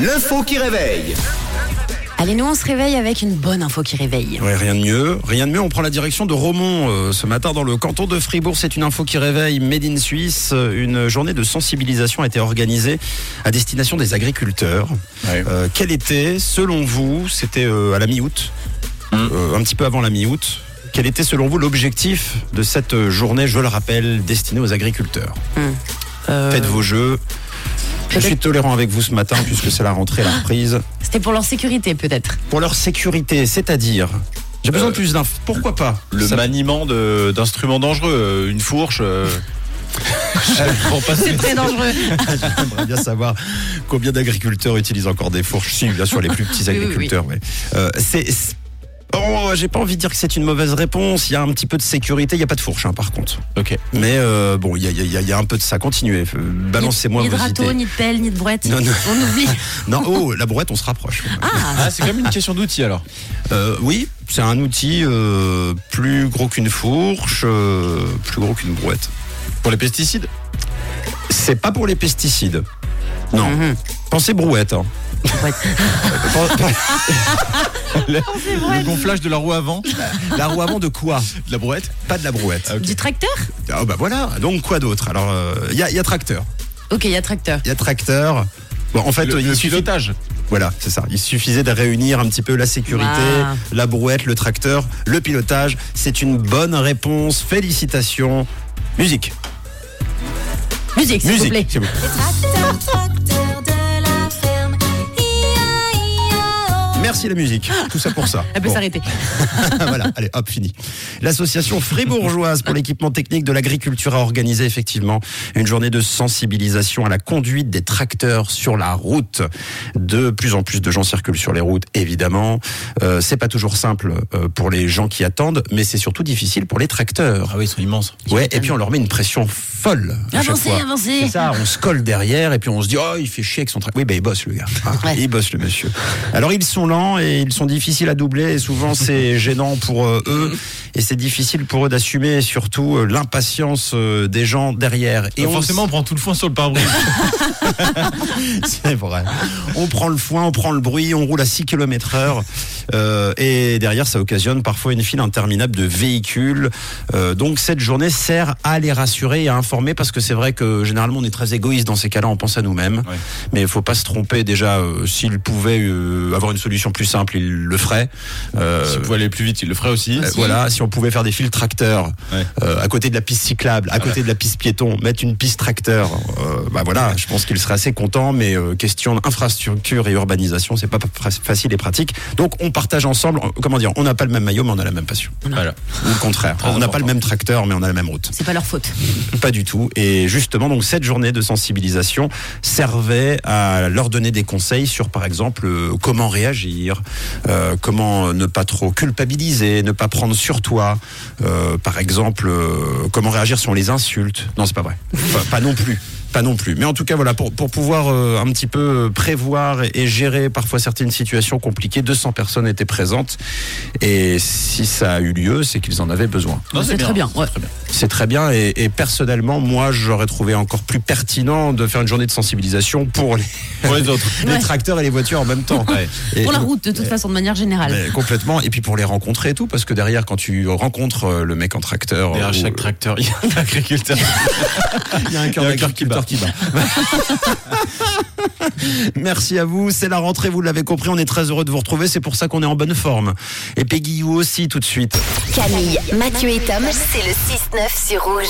L'info qui réveille. Allez, nous on se réveille avec une bonne info qui réveille. Ouais, rien de mieux. Rien de mieux. On prend la direction de Romont euh, ce matin dans le canton de Fribourg. C'est une info qui réveille. Made in Suisse. Euh, Une journée de sensibilisation a été organisée à destination des agriculteurs. Ouais. Euh, quel était, selon vous, c'était euh, à la mi-août, euh, un petit peu avant la mi-août. Quel était, selon vous, l'objectif de cette journée, je le rappelle, destinée aux agriculteurs? Euh, Faites vos jeux. Je suis tolérant avec vous ce matin puisque c'est la rentrée, la reprise. C'était pour leur sécurité peut-être. Pour leur sécurité, c'est-à-dire. J'ai besoin de plus d'infos. Pourquoi pas? Le Ça- maniement de- d'instruments dangereux, euh, une fourche. euh, je comprends pas C'est si- très dangereux. J'aimerais bien savoir combien d'agriculteurs utilisent encore des fourches. Si, bien sûr, les plus petits Oui, oui, agriculteurs. ouais. Euh, c'est. C'est- Oh, j'ai pas envie de dire que c'est une mauvaise réponse. Il y a un petit peu de sécurité. Il n'y a pas de fourche, hein, par contre. Ok. Mais euh, bon, il y a, il y a- il y a un peu de ça. Continuez. Euh, Balancez-moi Ni de vos râteau, idées. ni de pelle, ni de brouette. Non, non. On oublie. Non, oh, la brouette, on se rapproche. Ah, Ah, c'est comme une question d'outils alors. Euh, oui, c'est un outil euh, plus gros qu'une fourche, euh, plus gros qu'une brouette. Pour les pesticides? C'est pas pour les pesticides. Non. Mhm. Pensez brouette. hein. brouette. le, gonflage de la roue avant La roue avant de quoi? De la brouette Pas de la brouette. Du tracteur? Ah bah voilà, donc quoi d'autre? Alors, il y, a, y a tracteur. Ok, il y a tracteur. Il y a tracteur. Bon, en fait, Le, il le suffit. pilotage. Voilà, c'est ça. Il suffisait de réunir un petit peu la sécurité, Ah. la brouette, le tracteur, le pilotage. C'est une bonne réponse. Félicitations. Musique. Musique, s'il vous plaît. Merci la musique. Tout ça pour ça. Elle peut Bon. s'arrêter. voilà, allez, hop, fini. L'association fribourgeoise pour l'équipement technique de l'agriculture a organisé effectivement une journée de sensibilisation à la conduite des tracteurs sur la route. De plus en plus de gens circulent sur les routes, évidemment. Euh, c'est pas toujours simple euh, pour les gens qui attendent, mais c'est surtout difficile pour les tracteurs. Ah oui, ils sont immenses. Ouais, et puis on leur met une pression folle. à Avancez, fois. avancez. C'est ça, on se colle derrière et puis on se dit oh il fait chier avec son tracteur. Oui, ben il bosse le gars. Ah, Ouais. Il bosse le monsieur. Alors ils sont lents et ils sont difficiles à doubler et souvent c'est gênant pour euh, eux et c'est difficile pour eux d'assumer surtout euh, l'impatience euh, des gens derrière. Et on forcément, on prend tout le foin sur le pare-brise. c'est vrai. On prend le foin, on prend le bruit, on roule à 6 km heure. euh, et derrière, ça occasionne parfois une file interminable de véhicules. Euh, donc cette journée sert à les rassurer et à informer parce que c'est vrai que généralement on est très égoïste dans ces cas-là, on pense à nous-mêmes. Ouais. Mais il faut pas se tromper déjà. euh, S'il pouvait euh, avoir une solution plus simple, il le ferait. Euh, Si on pouvait aller plus vite, il le ferait aussi. euh, Voilà, si on pouvait faire des fils tracteurs Ouais. euh, à côté de la piste cyclable, à côté de la piste piéton, mettre une piste tracteur, euh, bah voilà, je pense qu'il serait assez content. Mais euh, question d'infrastructure et urbanisation, c'est pas fa- facile et pratique. Donc on partage ensemble. Comment dire On n'a pas le même maillot, mais on a la même passion. Voilà. Ou le contraire. Très on n'a pas le même tracteur, mais on a la même route. C'est pas leur faute. Pas du tout. Et justement, donc cette journée de sensibilisation servait à leur donner des conseils sur, par exemple, comment réagir, euh, comment ne pas trop culpabiliser, ne pas prendre sur toi. Euh, par exemple, euh, comment réagir si on les insulte. Non, c'est pas vrai. Pas, pas non plus. Pas non plus. Mais en tout cas, voilà, pour, pour pouvoir euh, un petit peu prévoir et, et gérer parfois certaines situations compliquées, 200 personnes étaient présentes. Et si ça a eu lieu, c'est qu'ils en avaient besoin. Non, C'est très bien, ouais. c'est très bien. C'est très bien et, et personnellement, moi, j'aurais trouvé encore plus pertinent de faire une journée de sensibilisation pour les, Pour les autres. les Ouais. tracteurs et les voitures en même temps. Ouais. Et- Pour la route, de toute façon, de manière générale. mais complètement. Et puis pour les rencontrer et tout, parce que derrière, quand tu rencontres euh, le mec en tracteur, Derrière ou- chaque tracteur, il y a un agriculteur. il y a un cœur il y qui bat. Merci à vous. C'est la rentrée, vous l'avez compris. On est très heureux de vous retrouver. C'est pour ça qu'on est en bonne forme. Et Peggy You aussi, tout de suite. Camille, Mathieu et Tom, c'est le 6-9 sur Rouge.